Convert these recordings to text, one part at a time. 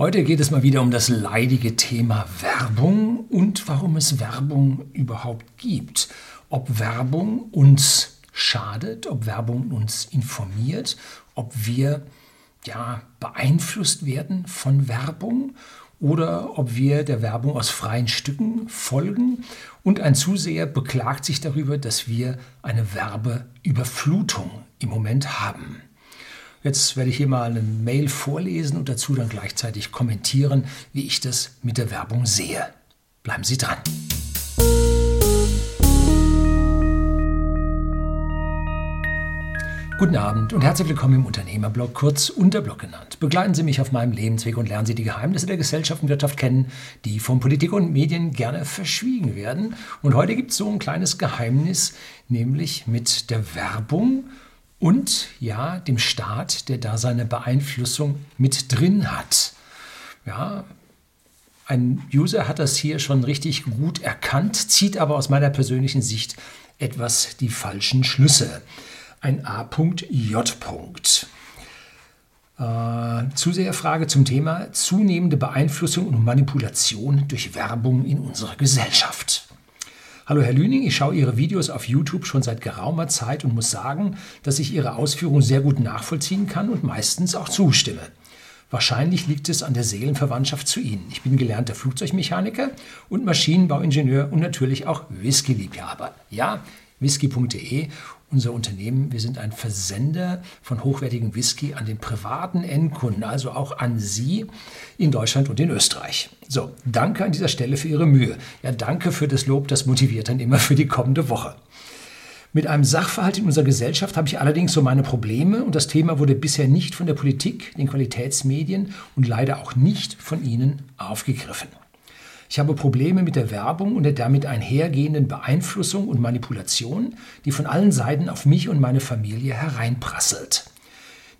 Heute geht es mal wieder um das leidige Thema Werbung und warum es Werbung überhaupt gibt. Ob Werbung uns schadet, ob Werbung uns informiert, ob wir ja beeinflusst werden von Werbung oder ob wir der Werbung aus freien Stücken folgen. Und ein Zuseher beklagt sich darüber, dass wir eine Werbeüberflutung im Moment haben. Jetzt werde ich hier mal eine Mail vorlesen und dazu dann gleichzeitig kommentieren, wie ich das mit der Werbung sehe. Bleiben Sie dran. Guten Abend und herzlich willkommen im Unternehmerblog, kurz Unterblog genannt. Begleiten Sie mich auf meinem Lebensweg und lernen Sie die Geheimnisse der Gesellschaft und Wirtschaft kennen, die von Politik und Medien gerne verschwiegen werden. Und heute gibt es so ein kleines Geheimnis, nämlich mit der Werbung und ja, dem Staat, der da seine Beeinflussung mit drin hat. Ja, ein User hat das hier schon richtig gut erkannt, zieht aber aus meiner persönlichen Sicht etwas die falschen Schlüsse ein A.J. Äh, Zuseherfrage zum Thema zunehmende Beeinflussung und Manipulation durch Werbung in unserer Gesellschaft. Hallo Herr Lüning, ich schaue Ihre Videos auf YouTube schon seit geraumer Zeit und muss sagen, dass ich Ihre Ausführungen sehr gut nachvollziehen kann und meistens auch zustimme. Wahrscheinlich liegt es an der Seelenverwandtschaft zu Ihnen. Ich bin gelernter Flugzeugmechaniker und Maschinenbauingenieur und natürlich auch Whisky-Liebhaber. Ja, whisky.de unser Unternehmen. Wir sind ein Versender von hochwertigem Whisky an den privaten Endkunden, also auch an Sie in Deutschland und in Österreich. So, danke an dieser Stelle für Ihre Mühe. Ja, danke für das Lob, das motiviert dann immer für die kommende Woche. Mit einem Sachverhalt in unserer Gesellschaft habe ich allerdings so meine Probleme und das Thema wurde bisher nicht von der Politik, den Qualitätsmedien und leider auch nicht von Ihnen aufgegriffen. Ich habe Probleme mit der Werbung und der damit einhergehenden Beeinflussung und Manipulation, die von allen Seiten auf mich und meine Familie hereinprasselt.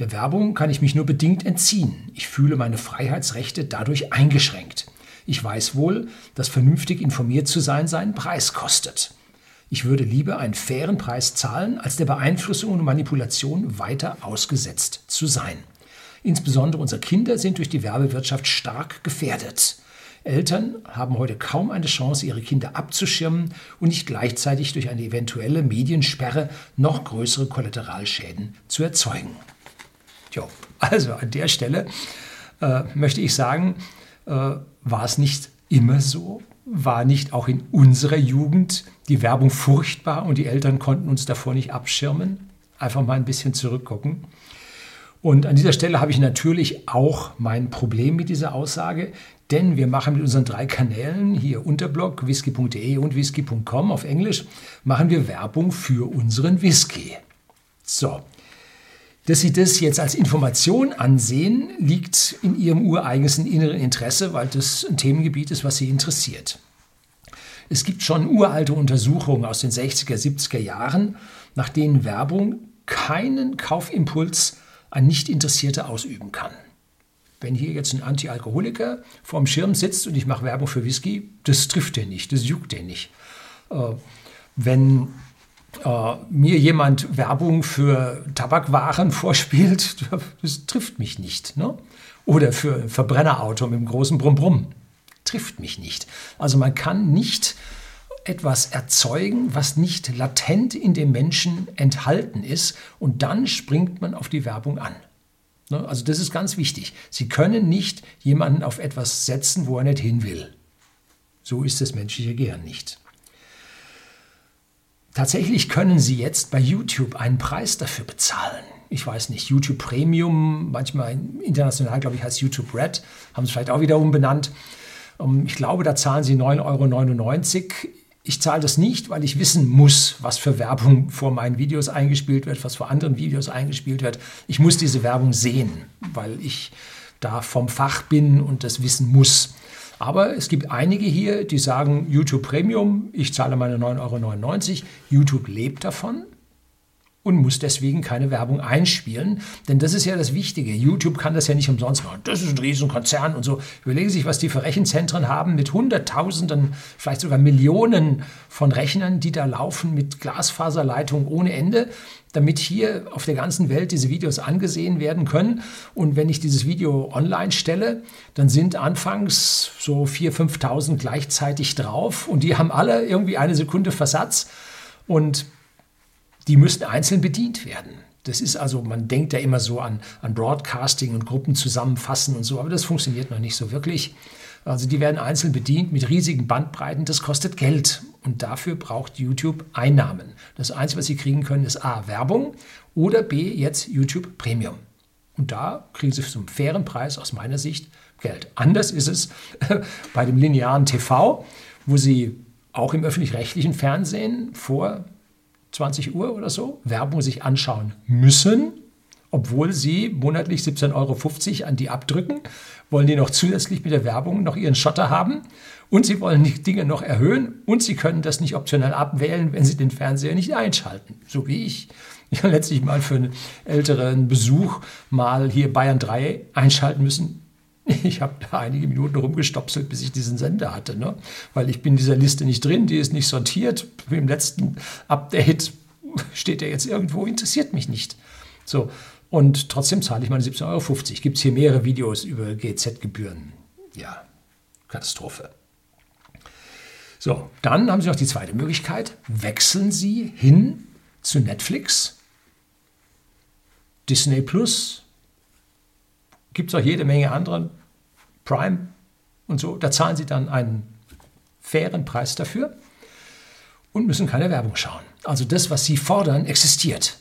Der Werbung kann ich mich nur bedingt entziehen. Ich fühle meine Freiheitsrechte dadurch eingeschränkt. Ich weiß wohl, dass vernünftig informiert zu sein seinen Preis kostet. Ich würde lieber einen fairen Preis zahlen, als der Beeinflussung und Manipulation weiter ausgesetzt zu sein. Insbesondere unsere Kinder sind durch die Werbewirtschaft stark gefährdet. Eltern haben heute kaum eine Chance, ihre Kinder abzuschirmen und nicht gleichzeitig durch eine eventuelle Mediensperre noch größere Kollateralschäden zu erzeugen. Jo, also an der Stelle äh, möchte ich sagen, äh, war es nicht immer so, war nicht auch in unserer Jugend die Werbung furchtbar und die Eltern konnten uns davor nicht abschirmen. Einfach mal ein bisschen zurückgucken. Und an dieser Stelle habe ich natürlich auch mein Problem mit dieser Aussage, denn wir machen mit unseren drei Kanälen, hier Unterblog, whisky.de und whisky.com auf Englisch, machen wir Werbung für unseren Whisky. So, dass Sie das jetzt als Information ansehen, liegt in Ihrem ureigensten inneren Interesse, weil das ein Themengebiet ist, was Sie interessiert. Es gibt schon uralte Untersuchungen aus den 60er, 70er Jahren, nach denen Werbung keinen Kaufimpuls ein Nicht-Interessierter ausüben kann. Wenn hier jetzt ein Antialkoholiker vorm Schirm sitzt und ich mache Werbung für Whisky, das trifft den nicht, das juckt den nicht. Äh, wenn äh, mir jemand Werbung für Tabakwaren vorspielt, das trifft mich nicht. Ne? Oder für ein Verbrennerauto mit einem großen Brumm-Brumm, trifft mich nicht. Also man kann nicht etwas erzeugen, was nicht latent in dem Menschen enthalten ist und dann springt man auf die Werbung an. Ne? Also das ist ganz wichtig. Sie können nicht jemanden auf etwas setzen, wo er nicht hin will. So ist das menschliche Gehirn nicht. Tatsächlich können Sie jetzt bei YouTube einen Preis dafür bezahlen. Ich weiß nicht, YouTube Premium, manchmal international, glaube ich, heißt YouTube Red, haben es vielleicht auch wieder umbenannt. Ähm, ich glaube, da zahlen Sie 9,99 Euro. Ich zahle das nicht, weil ich wissen muss, was für Werbung vor meinen Videos eingespielt wird, was vor anderen Videos eingespielt wird. Ich muss diese Werbung sehen, weil ich da vom Fach bin und das wissen muss. Aber es gibt einige hier, die sagen, YouTube Premium, ich zahle meine 9,99 Euro. YouTube lebt davon und muss deswegen keine Werbung einspielen. Denn das ist ja das Wichtige. YouTube kann das ja nicht umsonst machen. Das ist ein Riesenkonzern und so. Überlegen Sie sich, was die für Rechenzentren haben mit Hunderttausenden, vielleicht sogar Millionen von Rechnern, die da laufen mit Glasfaserleitungen ohne Ende, damit hier auf der ganzen Welt diese Videos angesehen werden können. Und wenn ich dieses Video online stelle, dann sind anfangs so 4.000, 5.000 gleichzeitig drauf und die haben alle irgendwie eine Sekunde Versatz. Und die müssten einzeln bedient werden. Das ist also, man denkt ja immer so an, an Broadcasting und Gruppen zusammenfassen und so, aber das funktioniert noch nicht so wirklich. Also die werden einzeln bedient mit riesigen Bandbreiten, das kostet Geld und dafür braucht YouTube Einnahmen. Das Einzige, was sie kriegen können, ist A, Werbung oder B, jetzt YouTube Premium. Und da kriegen sie zum fairen Preis aus meiner Sicht Geld. Anders ist es bei dem linearen TV, wo sie auch im öffentlich-rechtlichen Fernsehen vor 20 Uhr oder so Werbung sich anschauen müssen, obwohl sie monatlich 17,50 Euro an die abdrücken, wollen die noch zusätzlich mit der Werbung noch ihren Schotter haben und sie wollen die Dinge noch erhöhen und sie können das nicht optional abwählen, wenn sie den Fernseher nicht einschalten, so wie ich. Ich habe letztlich mal für einen älteren Besuch mal hier Bayern 3 einschalten müssen. Ich habe da einige Minuten rumgestopselt, bis ich diesen Sender hatte, ne? weil ich bin in dieser Liste nicht drin, die ist nicht sortiert. Im letzten Update steht er jetzt irgendwo, interessiert mich nicht. So, und trotzdem zahle ich meine 17,50 Euro. Gibt es hier mehrere Videos über GZ-Gebühren? Ja, Katastrophe. So, dann haben Sie noch die zweite Möglichkeit. Wechseln Sie hin zu Netflix, Disney Plus, gibt es auch jede Menge andere, Prime und so. Da zahlen Sie dann einen fairen Preis dafür und müssen keine Werbung schauen. Also das, was Sie fordern, existiert.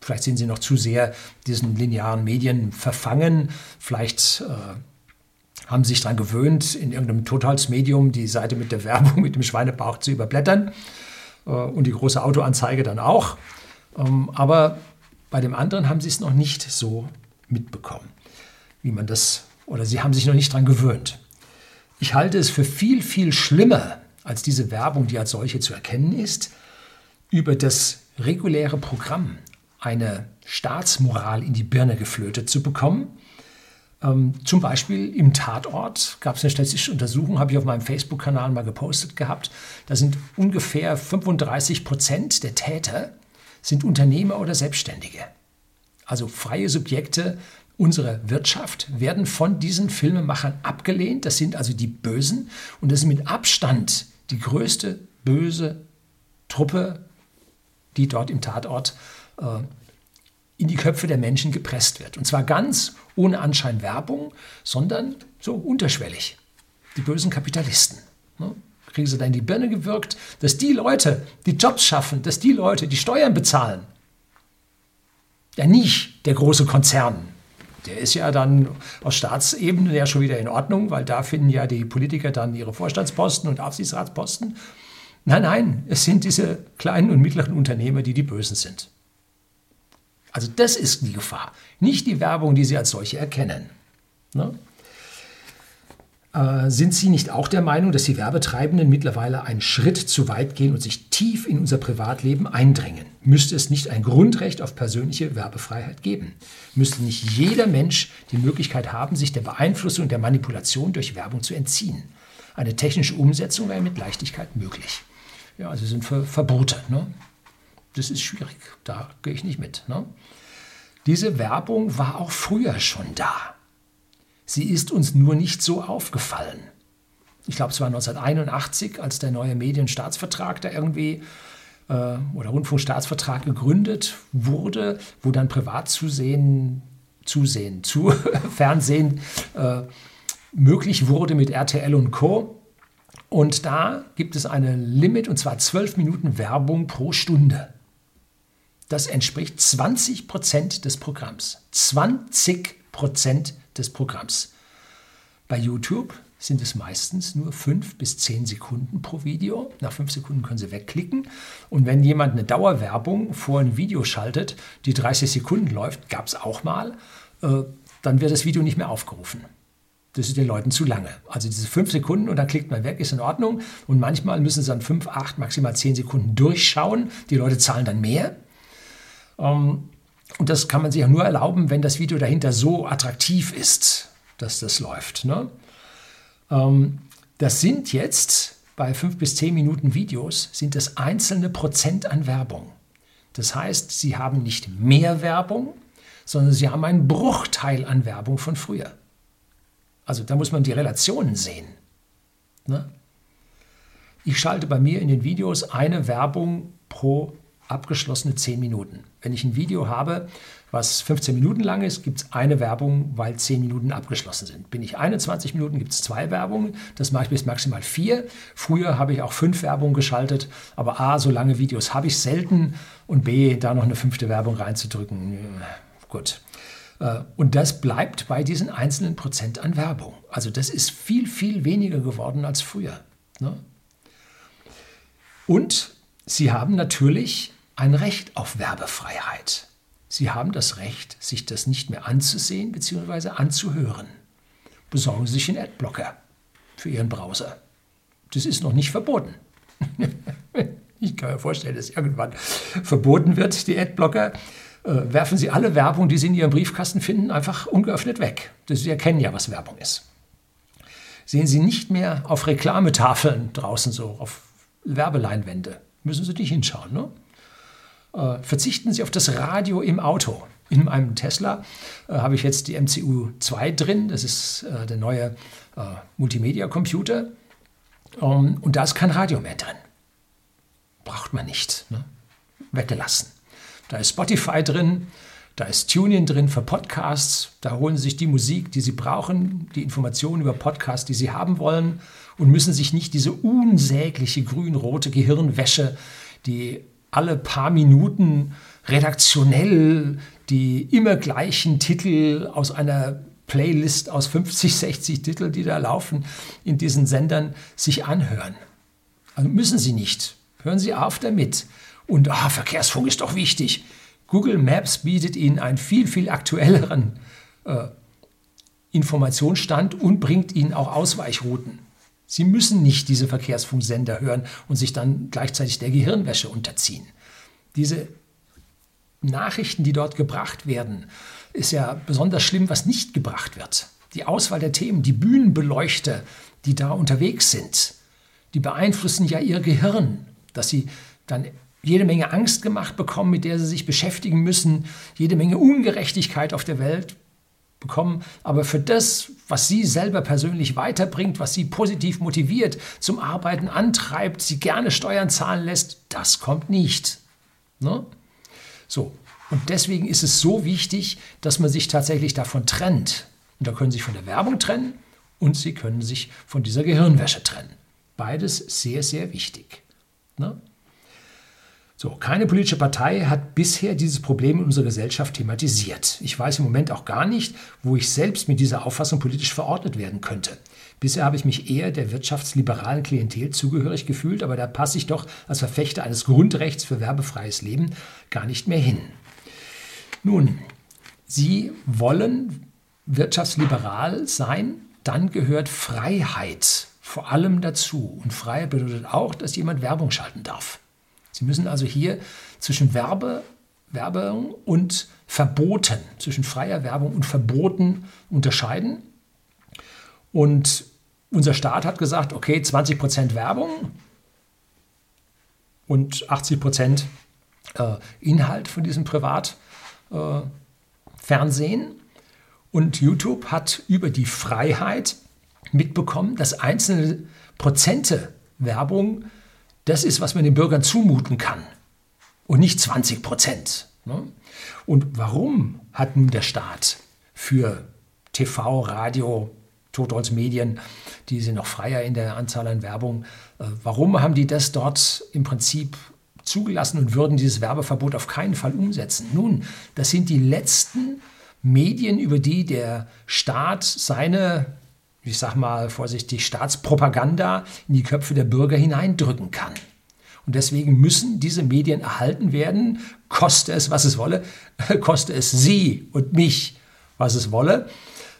Vielleicht sind Sie noch zu sehr diesen linearen Medien verfangen. Vielleicht äh, haben Sie sich daran gewöhnt, in irgendeinem Totalsmedium die Seite mit der Werbung mit dem Schweinebauch zu überblättern äh, und die große Autoanzeige dann auch. Ähm, aber bei dem anderen haben Sie es noch nicht so mitbekommen wie man das, oder sie haben sich noch nicht daran gewöhnt. Ich halte es für viel, viel schlimmer als diese Werbung, die als solche zu erkennen ist, über das reguläre Programm eine Staatsmoral in die Birne geflötet zu bekommen. Ähm, zum Beispiel im Tatort gab es eine statistische Untersuchung, habe ich auf meinem Facebook-Kanal mal gepostet gehabt. Da sind ungefähr 35 Prozent der Täter sind Unternehmer oder Selbstständige. Also freie Subjekte unserer Wirtschaft werden von diesen Filmemachern abgelehnt. Das sind also die Bösen und das ist mit Abstand die größte böse Truppe, die dort im Tatort äh, in die Köpfe der Menschen gepresst wird. Und zwar ganz ohne Anschein Werbung, sondern so unterschwellig. Die bösen Kapitalisten. Ne? Kriegen sie da in die Birne gewirkt, dass die Leute, die Jobs schaffen, dass die Leute, die Steuern bezahlen, ja nicht der große Konzern, der ist ja dann aus Staatsebene ja schon wieder in Ordnung, weil da finden ja die Politiker dann ihre Vorstandsposten und Aufsichtsratsposten. Nein, nein, es sind diese kleinen und mittleren Unternehmer, die die Bösen sind. Also das ist die Gefahr, nicht die Werbung, die sie als solche erkennen. Ne? Äh, sind Sie nicht auch der Meinung, dass die Werbetreibenden mittlerweile einen Schritt zu weit gehen und sich tief in unser Privatleben eindringen? Müsste es nicht ein Grundrecht auf persönliche Werbefreiheit geben? Müsste nicht jeder Mensch die Möglichkeit haben, sich der Beeinflussung und der Manipulation durch Werbung zu entziehen? Eine technische Umsetzung wäre mit Leichtigkeit möglich. Ja, also sind für Verbote. Ne? Das ist schwierig, da gehe ich nicht mit. Ne? Diese Werbung war auch früher schon da. Sie ist uns nur nicht so aufgefallen. Ich glaube, es war 1981, als der neue Medienstaatsvertrag da irgendwie äh, oder Rundfunkstaatsvertrag gegründet wurde, wo dann Privatzusehen, Zusehen, zu Fernsehen äh, möglich wurde mit RTL und Co. Und da gibt es eine Limit, und zwar 12 Minuten Werbung pro Stunde. Das entspricht 20 Prozent des Programms. 20 Prozent des Programms. Bei YouTube sind es meistens nur fünf bis zehn Sekunden pro Video. Nach fünf Sekunden können Sie wegklicken. Und wenn jemand eine Dauerwerbung vor ein Video schaltet, die 30 Sekunden läuft, gab es auch mal, äh, dann wird das Video nicht mehr aufgerufen. Das ist den Leuten zu lange. Also diese fünf Sekunden und dann klickt man weg, ist in Ordnung. Und manchmal müssen sie dann fünf, acht, maximal zehn Sekunden durchschauen. Die Leute zahlen dann mehr. Ähm, und das kann man sich auch nur erlauben, wenn das Video dahinter so attraktiv ist, dass das läuft. Ne? Ähm, das sind jetzt bei fünf bis zehn Minuten Videos sind das einzelne Prozent an Werbung. Das heißt, Sie haben nicht mehr Werbung, sondern Sie haben einen Bruchteil an Werbung von früher. Also da muss man die Relationen sehen. Ne? Ich schalte bei mir in den Videos eine Werbung pro abgeschlossene 10 Minuten. Wenn ich ein Video habe, was 15 Minuten lang ist, gibt es eine Werbung, weil 10 Minuten abgeschlossen sind. Bin ich 21 Minuten, gibt es zwei Werbungen. Das mache ich bis maximal vier. Früher habe ich auch fünf Werbungen geschaltet, aber A, so lange Videos habe ich selten und B, da noch eine fünfte Werbung reinzudrücken. Gut. Äh, und das bleibt bei diesen einzelnen Prozent an Werbung. Also das ist viel, viel weniger geworden als früher. Ne? Und Sie haben natürlich ein Recht auf Werbefreiheit. Sie haben das Recht, sich das nicht mehr anzusehen bzw. anzuhören. Besorgen Sie sich einen Adblocker für Ihren Browser. Das ist noch nicht verboten. ich kann mir vorstellen, dass irgendwann verboten wird, die Adblocker. Äh, werfen Sie alle Werbung, die Sie in Ihrem Briefkasten finden, einfach ungeöffnet weg. Sie erkennen ja, was Werbung ist. Sehen Sie nicht mehr auf Reklametafeln draußen so, auf Werbeleinwände. Müssen Sie nicht hinschauen. Ne? Äh, verzichten Sie auf das Radio im Auto. In meinem Tesla äh, habe ich jetzt die MCU 2 drin. Das ist äh, der neue äh, Multimedia-Computer. Ähm, und da ist kein Radio mehr drin. Braucht man nicht. Ne? Weggelassen. Da ist Spotify drin. Da ist TuneIn drin für Podcasts. Da holen Sie sich die Musik, die Sie brauchen, die Informationen über Podcasts, die Sie haben wollen und müssen sich nicht diese unsägliche grün-rote Gehirnwäsche, die alle paar Minuten redaktionell die immer gleichen Titel aus einer Playlist aus 50, 60 Titeln, die da laufen, in diesen Sendern sich anhören. Also müssen Sie nicht. Hören Sie auf damit. Und ah, Verkehrsfunk ist doch wichtig. Google Maps bietet Ihnen einen viel, viel aktuelleren äh, Informationsstand und bringt Ihnen auch Ausweichrouten. Sie müssen nicht diese Verkehrsfunksender hören und sich dann gleichzeitig der Gehirnwäsche unterziehen. Diese Nachrichten, die dort gebracht werden, ist ja besonders schlimm, was nicht gebracht wird. Die Auswahl der Themen, die Bühnenbeleuchter, die da unterwegs sind, die beeinflussen ja ihr Gehirn, dass sie dann jede Menge Angst gemacht bekommen, mit der sie sich beschäftigen müssen, jede Menge Ungerechtigkeit auf der Welt bekommen. Aber für das, was sie selber persönlich weiterbringt, was sie positiv motiviert, zum Arbeiten antreibt, sie gerne Steuern zahlen lässt, das kommt nicht. Ne? So. Und deswegen ist es so wichtig, dass man sich tatsächlich davon trennt. Und da können Sie sich von der Werbung trennen und Sie können sich von dieser Gehirnwäsche trennen. Beides sehr, sehr wichtig. Ne? So, keine politische Partei hat bisher dieses Problem in unserer Gesellschaft thematisiert. Ich weiß im Moment auch gar nicht, wo ich selbst mit dieser Auffassung politisch verordnet werden könnte. Bisher habe ich mich eher der wirtschaftsliberalen Klientel zugehörig gefühlt, aber da passe ich doch als Verfechter eines Grundrechts für werbefreies Leben gar nicht mehr hin. Nun, Sie wollen wirtschaftsliberal sein, dann gehört Freiheit vor allem dazu. Und Freiheit bedeutet auch, dass jemand Werbung schalten darf. Sie müssen also hier zwischen Werbe, Werbung und Verboten, zwischen freier Werbung und Verboten unterscheiden. Und unser Staat hat gesagt, okay, 20% Werbung und 80% äh, Inhalt von diesem Privatfernsehen. Äh, und YouTube hat über die Freiheit mitbekommen, dass einzelne Prozente Werbung das ist, was man den Bürgern zumuten kann und nicht 20 Prozent. Ne? Und warum hat nun der Staat für TV, Radio, Totholzmedien, die sind noch freier in der Anzahl an Werbung, äh, warum haben die das dort im Prinzip zugelassen und würden dieses Werbeverbot auf keinen Fall umsetzen? Nun, das sind die letzten Medien, über die der Staat seine ich sag mal vorsichtig, Staatspropaganda in die Köpfe der Bürger hineindrücken kann. Und deswegen müssen diese Medien erhalten werden, koste es, was es wolle, koste es Sie und mich, was es wolle.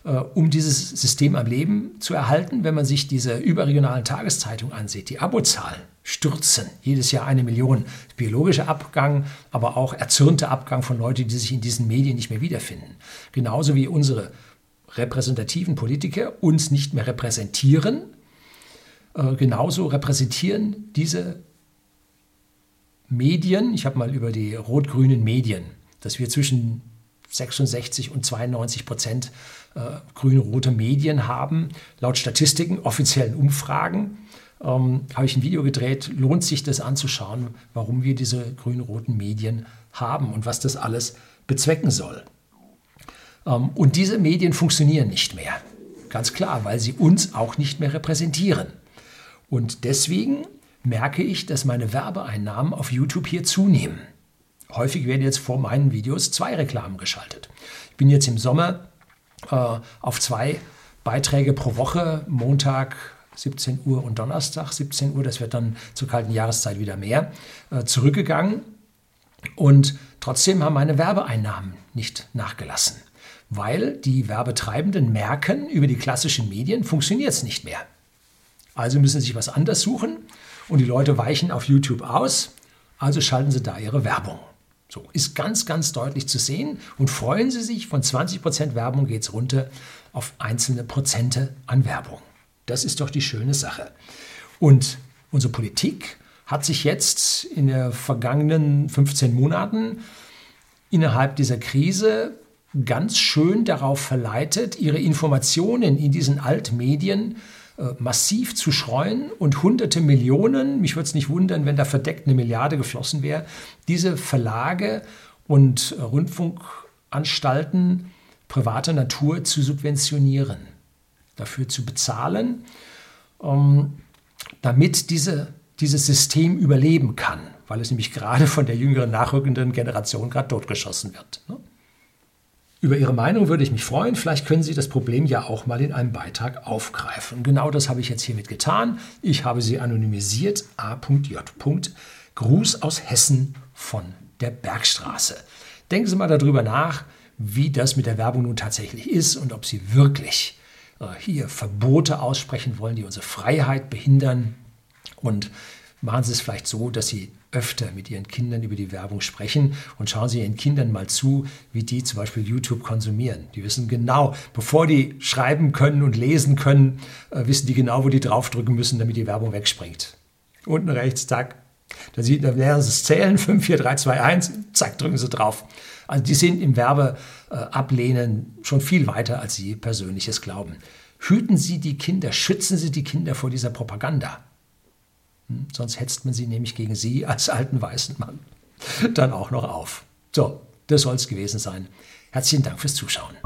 äh, um dieses System am Leben zu erhalten. Wenn man sich diese überregionalen Tageszeitungen ansieht, die Abozahlen stürzen jedes Jahr eine Million. Biologischer Abgang, aber auch erzürnter Abgang von Leuten, die sich in diesen Medien nicht mehr wiederfinden. Genauso wie unsere repräsentativen Politiker uns nicht mehr repräsentieren, äh, genauso repräsentieren diese Medien, ich habe mal über die rot-grünen Medien, dass wir zwischen 66 und 92 Prozent äh, grün-rote Medien haben, laut Statistiken, offiziellen Umfragen. Ähm, habe ich ein Video gedreht, lohnt sich das anzuschauen, warum wir diese grün-roten Medien haben und was das alles bezwecken soll. Ähm, und diese Medien funktionieren nicht mehr. Ganz klar, weil sie uns auch nicht mehr repräsentieren. Und deswegen merke ich, dass meine Werbeeinnahmen auf YouTube hier zunehmen. Häufig werden jetzt vor meinen Videos zwei Reklamen geschaltet. Ich bin jetzt im Sommer äh, auf zwei Beiträge pro Woche, Montag 17 Uhr und Donnerstag 17 Uhr, das wird dann zur kalten Jahreszeit wieder mehr, äh, zurückgegangen. Und trotzdem haben meine Werbeeinnahmen nicht nachgelassen, weil die Werbetreibenden merken, über die klassischen Medien funktioniert es nicht mehr. Also müssen sie sich was anderes suchen und die Leute weichen auf YouTube aus, also schalten sie da ihre Werbung. So ist ganz, ganz deutlich zu sehen und freuen Sie sich, von 20% Werbung geht es runter auf einzelne Prozente an Werbung. Das ist doch die schöne Sache. Und unsere Politik hat sich jetzt in den vergangenen 15 Monaten innerhalb dieser Krise ganz schön darauf verleitet, ihre Informationen in diesen Altmedien äh, massiv zu streuen und hunderte Millionen, mich würde es nicht wundern, wenn da verdeckt eine Milliarde geflossen wäre, diese Verlage und äh, Rundfunkanstalten privater Natur zu subventionieren, dafür zu bezahlen, ähm, damit diese, dieses System überleben kann, weil es nämlich gerade von der jüngeren nachrückenden Generation gerade totgeschossen wird. Ne? Über Ihre Meinung würde ich mich freuen. Vielleicht können Sie das Problem ja auch mal in einem Beitrag aufgreifen. Genau das habe ich jetzt hiermit getan. Ich habe Sie anonymisiert. A.J. Gruß aus Hessen von der Bergstraße. Denken Sie mal darüber nach, wie das mit der Werbung nun tatsächlich ist und ob Sie wirklich äh, hier Verbote aussprechen wollen, die unsere Freiheit behindern. Und machen Sie es vielleicht so, dass Sie öfter mit ihren Kindern über die Werbung sprechen und schauen Sie Ihren Kindern mal zu, wie die zum Beispiel YouTube konsumieren. Die wissen genau, bevor die schreiben können und lesen können, äh, wissen die genau, wo die draufdrücken müssen, damit die Werbung wegspringt. Unten rechts, zack. Da, sieht, da lernen Sie es zählen, 5, 4, 3, 2, 1, zack, drücken Sie drauf. Also die sind im Werbeablehnen äh, schon viel weiter, als Sie persönliches glauben. Hüten Sie die Kinder, schützen Sie die Kinder vor dieser Propaganda. Sonst hetzt man sie nämlich gegen sie als alten weißen Mann dann auch noch auf. So, das soll es gewesen sein. Herzlichen Dank fürs Zuschauen.